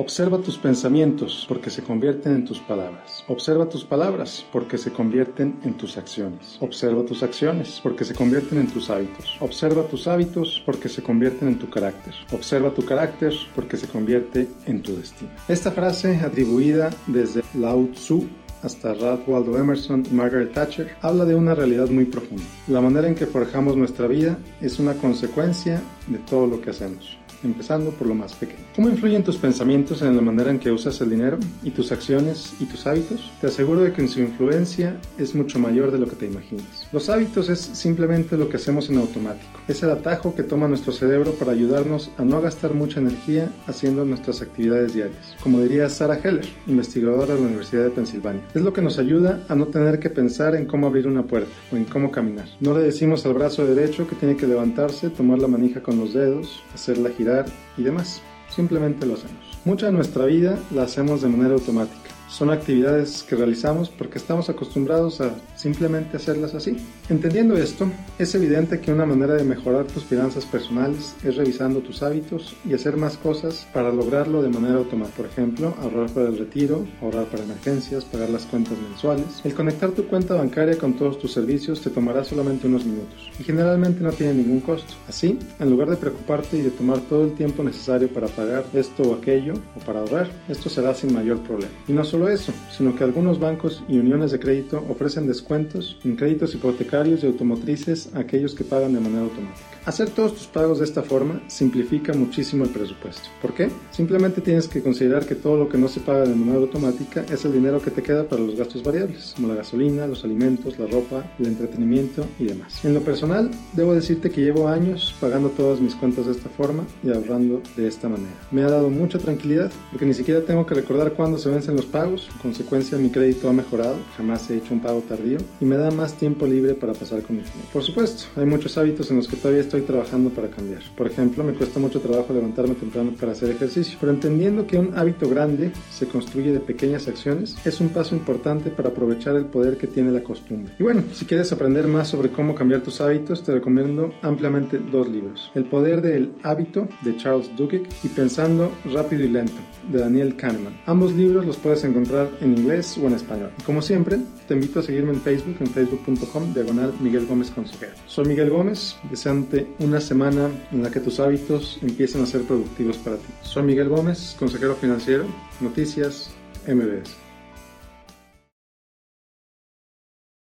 Observa tus pensamientos porque se convierten en tus palabras. Observa tus palabras porque se convierten en tus acciones. Observa tus acciones porque se convierten en tus hábitos. Observa tus hábitos porque se convierten en tu carácter. Observa tu carácter porque se convierte en tu destino. Esta frase atribuida desde Lao Tzu hasta Ralph Waldo Emerson Margaret Thatcher, habla de una realidad muy profunda. La manera en que forjamos nuestra vida es una consecuencia de todo lo que hacemos empezando por lo más pequeño. ¿Cómo influyen tus pensamientos en la manera en que usas el dinero y tus acciones y tus hábitos? Te aseguro de que su influencia es mucho mayor de lo que te imaginas. Los hábitos es simplemente lo que hacemos en automático. Es el atajo que toma nuestro cerebro para ayudarnos a no gastar mucha energía haciendo nuestras actividades diarias. Como diría Sarah Heller, investigadora de la Universidad de Pensilvania. Es lo que nos ayuda a no tener que pensar en cómo abrir una puerta o en cómo caminar. No le decimos al brazo derecho que tiene que levantarse, tomar la manija con los dedos, hacerla girar y demás. Simplemente lo hacemos. Mucha de nuestra vida la hacemos de manera automática. Son actividades que realizamos porque estamos acostumbrados a simplemente hacerlas así. Entendiendo esto, es evidente que una manera de mejorar tus finanzas personales es revisando tus hábitos y hacer más cosas para lograrlo de manera automática. Por ejemplo, ahorrar para el retiro, ahorrar para emergencias, pagar las cuentas mensuales. El conectar tu cuenta bancaria con todos tus servicios te tomará solamente unos minutos y generalmente no tiene ningún costo. Así, en lugar de preocuparte y de tomar todo el tiempo necesario para pagar esto o aquello o para ahorrar, esto será sin mayor problema. Y no solo eso, sino que algunos bancos y uniones de crédito ofrecen descuentos en créditos hipotecarios y automotrices a aquellos que pagan de manera automática. Hacer todos tus pagos de esta forma simplifica muchísimo el presupuesto. ¿Por qué? Simplemente tienes que considerar que todo lo que no se paga de manera automática es el dinero que te queda para los gastos variables, como la gasolina, los alimentos, la ropa, el entretenimiento y demás. En lo personal, debo decirte que llevo años pagando todas mis cuentas de esta forma y ahorrando de esta manera. Me ha dado mucha tranquilidad porque ni siquiera tengo que recordar cuándo se vencen los pagos en consecuencia mi crédito ha mejorado, jamás he hecho un pago tardío y me da más tiempo libre para pasar con mi familia. Por supuesto, hay muchos hábitos en los que todavía estoy trabajando para cambiar. Por ejemplo, me cuesta mucho trabajo levantarme temprano para hacer ejercicio, pero entendiendo que un hábito grande se construye de pequeñas acciones, es un paso importante para aprovechar el poder que tiene la costumbre. Y bueno, si quieres aprender más sobre cómo cambiar tus hábitos, te recomiendo ampliamente dos libros. El poder del hábito de Charles Duhigg y Pensando rápido y lento de Daniel Kahneman. Ambos libros los puedes encontrar en inglés o en español. Como siempre, te invito a seguirme en Facebook, en facebook.com, diagonal Miguel Gómez Consejero. Soy Miguel Gómez, deseante una semana en la que tus hábitos empiecen a ser productivos para ti. Soy Miguel Gómez, consejero financiero, Noticias MBS.